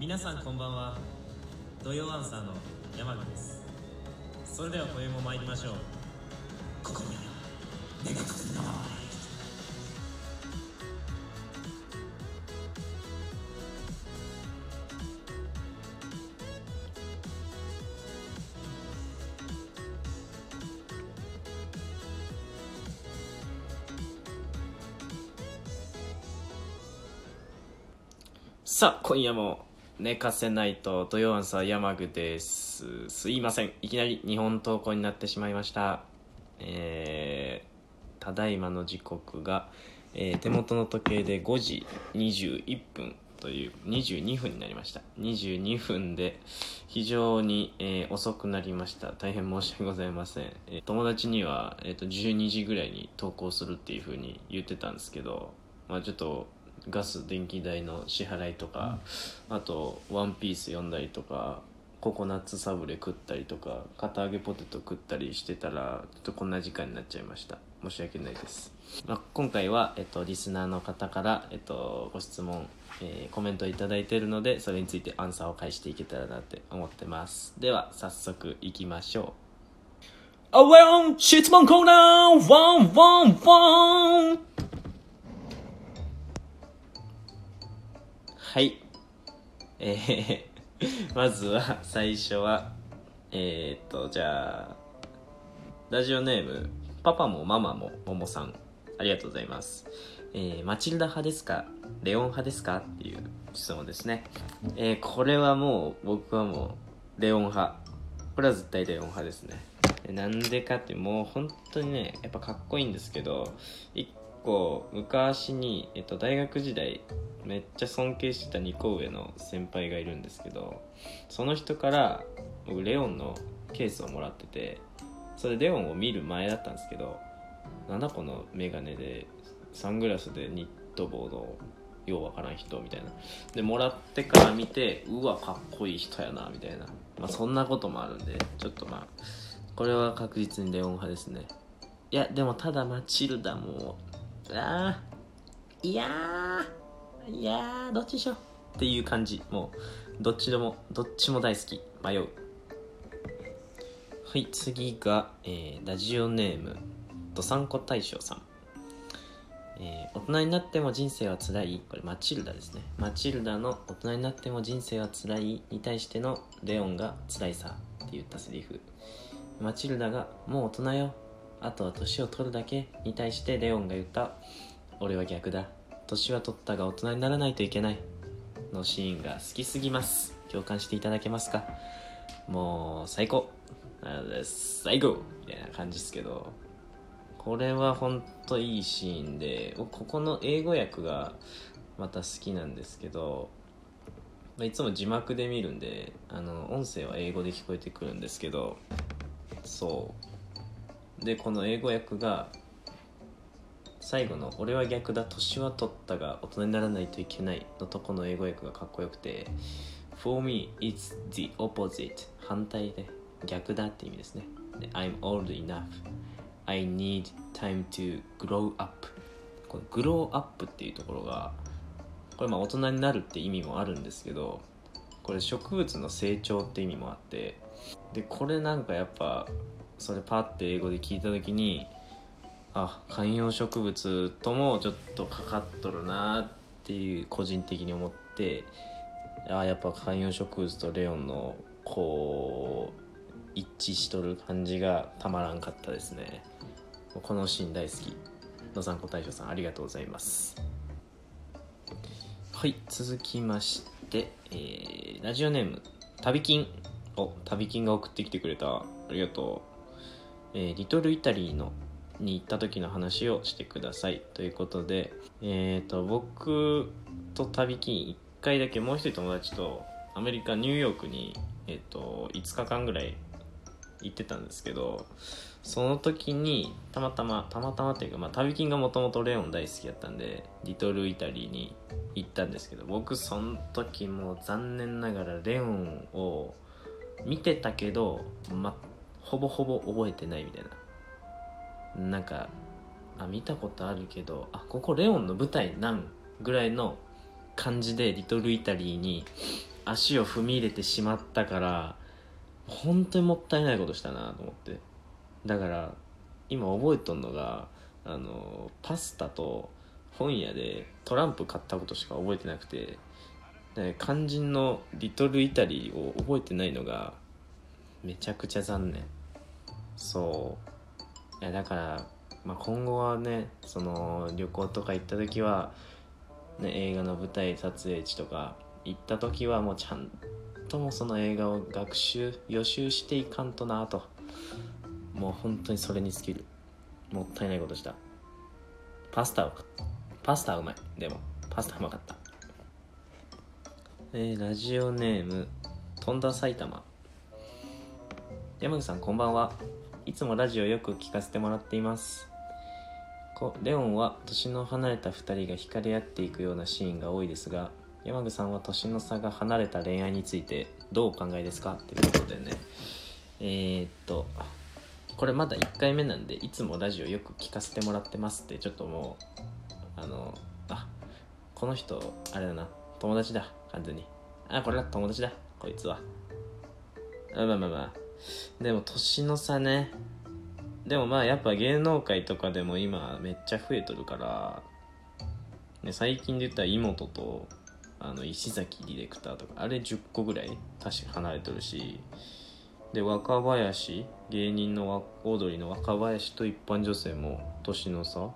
皆さんこんばんは。土曜アンサーの山口です。それでは今宵も参りましょう。心に願い事のさあ今夜も寝かせないと土曜アンサー山口です。すいません。いきなり日本投稿になってしまいました。えー、ただいまの時刻が、えー手元の時計で5時21分という22分になりました。22分で非常に、えー遅くなりました。大変申し訳ございません、えー友達には、えー、と12時ぐらいに投稿するっていうふうに言ってたんですけどまあちょっとガス電気代の支払いとか、あと「ワンピース読んだりとかココナッツサブレ食ったりとか片揚げポテト食ったりしてたらちょっとこんな時間になっちゃいました。申し訳ないです、まあ、今回は、えっと、リスナーの方から、えっと、ご質問、えーコメントいただいているのでそれについてアンサーを返していけたらなって思ってます。では早速いきましょう。あわん質問コーナーワンワンワンはい。えー、まずは、最初は、えー、っと、じゃあ、ラジオネーム、パパもママもももさん、ありがとうございます。えー、マチルダ派ですか？レオン派ですか？っていう質問ですね。えー、これはもう、僕はもう、レオン派。これは絶対レオン派ですね。なんでかって、もう本当にね、やっぱかっこいいんですけど、一個、昔に、えっと、大学時代、めっちゃ尊敬してた2個上の先輩がいるんですけどその人から僕レオンのケースをもらっててそれレオンを見る前だったんですけどなんだこのメガネでサングラスでニット帽のようわからん人みたいな。でもらってから見てうわかっこいい人やなみたいな、まあ、そんなこともあるんでちょっとまあこれは確実にレオン派ですね。いやでもただマチルダもあーいやいやどっちでしょう。っていう感じ。もうどっちでもどっちも大好き。迷う。はい次が、えーラジオネームどさんこ大将さん、えー大人になっても人生はつらい。これマチルダですね。マチルダの大人になっても人生はつらいに対してのレオンが辛いさって言ったセリフ。マチルダがもう大人よ。あとは年を取るだけに対してレオンが言った。俺は逆だ。年は取ったが大人にならないといけない。のシーンが好きすぎます。共感していただけますか？もう最高。あの最高。みたいな感じですけど。これは本当いいシーンでここの英語訳がまた好きなんですけどいつも字幕で見るんであの音声は英語で聞こえてくるんですけどそう。でこの英語訳が最後の「俺は逆だ年は取ったが大人にならないといけない」のとこの英語訳がかっこよくて「For me it's the opposite」反対で逆だって意味ですね。で I'm old enough I need time to grow up この grow up っていうところがこれまあ大人になるって意味もあるんですけどこれ植物の成長って意味もあってでこれなんかやっぱそれパッて英語で聞いた時にあ観葉植物ともちょっとかかっとるなっていう個人的に思ってあやっぱ観葉植物とレオンのこう一致しとる感じがたまらんかったですね。このシーン大好き。野さん大将さんありがとうございます。はい続きまして、えーラジオネーム旅金。お旅金が送ってきてくれた。ありがとう、えーリトルイタリーのに行った時の話をしてください。ということでえっ、と僕と旅金1回だけもう一人友達とアメリカニューヨークに、えー、と5日間ぐらい行ってたんですけどその時にたまたまたまたまっていうか、まあ、旅金がもともとレオン大好きだったんでリトルイタリーに行ったんですけど僕その時も残念ながらレオンを見てたけど、ほぼほぼ覚えてないみたいな。なんかあ見たことあるけどあここレオンの舞台なんぐらいの感じでリトルイタリーに足を踏み入れてしまったから本当にもったいないことしたなと思って。だから今覚えとんのがあのパスタと本屋でトランプ買ったことしか覚えてなくて肝心のリトルイタリーを覚えてないのがめちゃくちゃ残念。そう。いやだから、まあ、今後はねその旅行とか行った時は、ね、映画の舞台撮影地とか行った時はもうちゃんともその映画を学習予習していかんとなと。もう本当にそれに尽きる。もったいないことした。パスタはパスタはうまい。でもパスタうまかった。えーラジオネームとんだ埼玉。山口さんこんばんは。いつもラジオよく聞かせてもらっています。レオンは年の離れた2人が惹かれ合っていくようなシーンが多いですが山口さんは年の差が離れた恋愛についてどうお考えですか？ということでね。えー、っとこれまだ1回目なんでいつもラジオよく聞かせてもらってますってちょっともうあのあこの人あれだな友達だ完全に。あこれは友達だこいつは。あまあまあまあ。でも年の差ね。でもまあやっぱ芸能界とかでも今めっちゃ増えとるから、ね、最近で言ったら妹とあの石崎ディレクターとかあれ10個ぐらい確か離れてるし。で若林芸人のオードリーの若林と一般女性も年の差。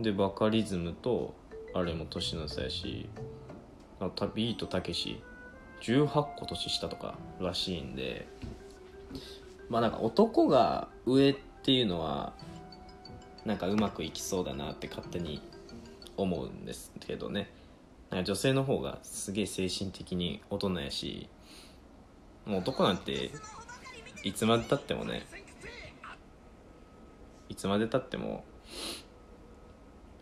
でバカリズムとあれも年の差やし。あビートたけし。18個年下とからしいんで。まあなんか男が上っていうのはなんかうまくいきそうだなって勝手に思うんですけどね。なんか女性の方がすげえ精神的に大人やしもう男なんていつまでたってもねいつまでたっても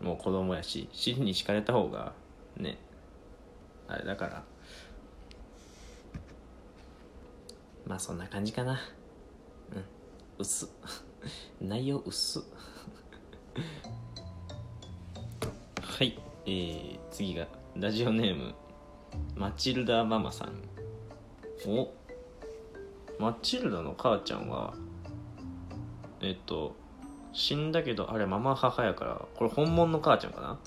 もう子供やし尻に敷かれた方がねあれだから。まあそんな感じかな。うん。薄。っ内容薄。っはい。えー、次がラジオネームマチルダママさん。お。マチルダの母ちゃんはえっと死んだけどあれママ母やからこれ本物の母ちゃんかな？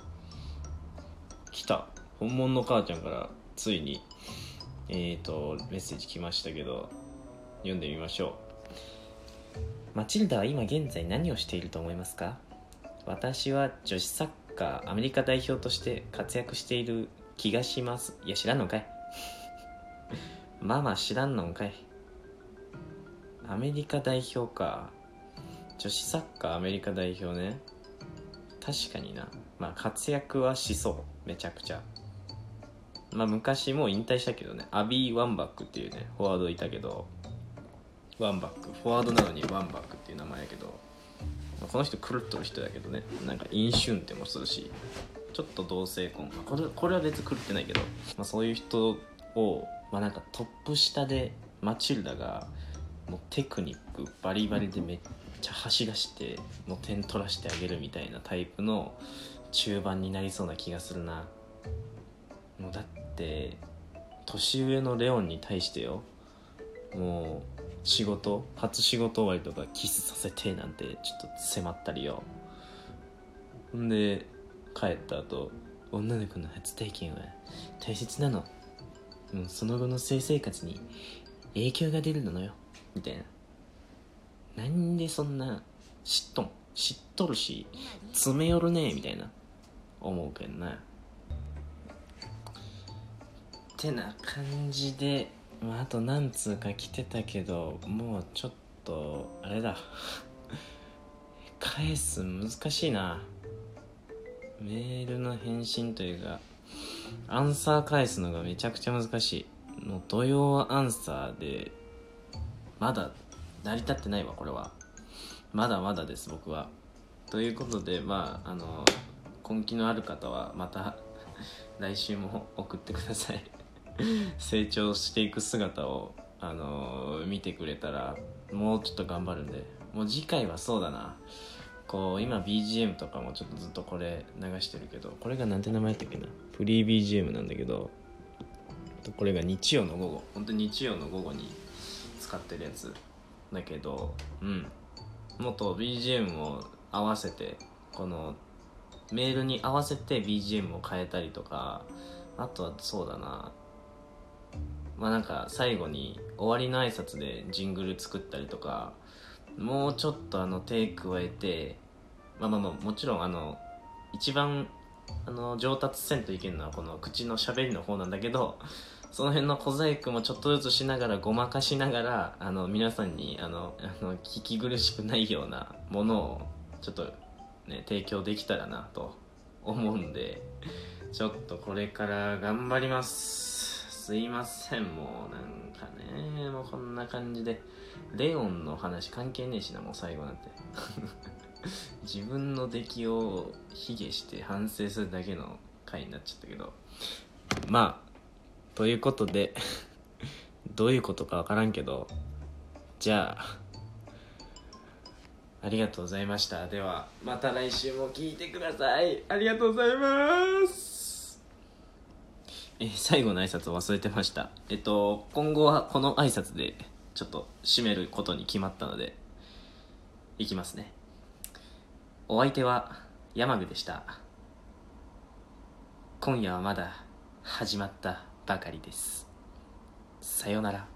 来た。本物の母ちゃんからついにえっ、とメッセージ来ましたけど。読んでみましょう。マチルダは今現在何をしていると思いますか？私は女子サッカーアメリカ代表として活躍している気がします。いや知らんのかい？ママ知らんのかい。アメリカ代表か。女子サッカーアメリカ代表ね。確かにな。まあ活躍はしそう。めちゃくちゃ。まあ昔もう引退したけどね。アビー・ワンバックっていうねフォワードいたけど。ワンバック。フォワードなのにワンバックっていう名前やけどこの人狂っとる人だけどね。なんか飲酒運転もするしちょっと同性婚。これこれは別に狂ってないけど、まあ、そういう人を、まあ、なんかトップ下でマチルダがもうテクニックバリバリでめっちゃ走らしてもう点取らしてあげるみたいなタイプの中盤になりそうな気がするな。もうだって年上のレオンに対してよもう仕事初仕事終わりとかキスさせてなんてちょっと迫ったりよ。んで帰った後女の子の初体験は大切なの。もうその後の性生活に影響が出るのよ。みたいな。なんでそんな知っとん知っとるし詰め寄るねみたいな。思うけんな。ってな感じで、まあ、あと何通か来てたけどもうちょっとあれだ。返す難しいな。メールの返信というかアンサー返すのがめちゃくちゃ難しい。もう土曜アンサーでまだ成り立ってないわこれは。まだまだです僕は。ということでまああの根気のある方はまた来週も送ってください。成長していく姿をあの見てくれたらもうちょっと頑張るんで。もう次回はそうだな。こう今 BGM とかもちょっとずっとこれ流してるけどこれがなんて名前やったっけな？フリー BGM なんだけどこれが日曜の午後。本当に日曜の午後に使ってるやつだけどうん。もっと BGM を合わせてこのメールに合わせて BGM を変えたりとかあとはそうだな。まあなんか最後に終わりの挨拶でジングル作ったりとかもうちょっとあの手加えてまあまあまあもちろんあの一番あの上達せんといけんのはこの口のしゃべりの方なんだけどその辺の小細工もちょっとずつしながらごまかしながらあの皆さんにあのあの聞き苦しくないようなものをちょっとね提供できたらなと思うんでちょっとこれから頑張ります。すいません。もうなんかねもうこんな感じで。レオンの話関係ねえしなもう最後なんて。自分の出来を卑下して反省するだけの回になっちゃったけど。まあということで どういうことかわからんけど。じゃあありがとうございました。ではまた来週も聞いてください。ありがとうございます。え最後の挨拶を忘れてました。えっと今後はこの挨拶でちょっと締めることに決まったのでいきますね。お相手は山具でした。今夜はまだ始まったばかりです。さようなら。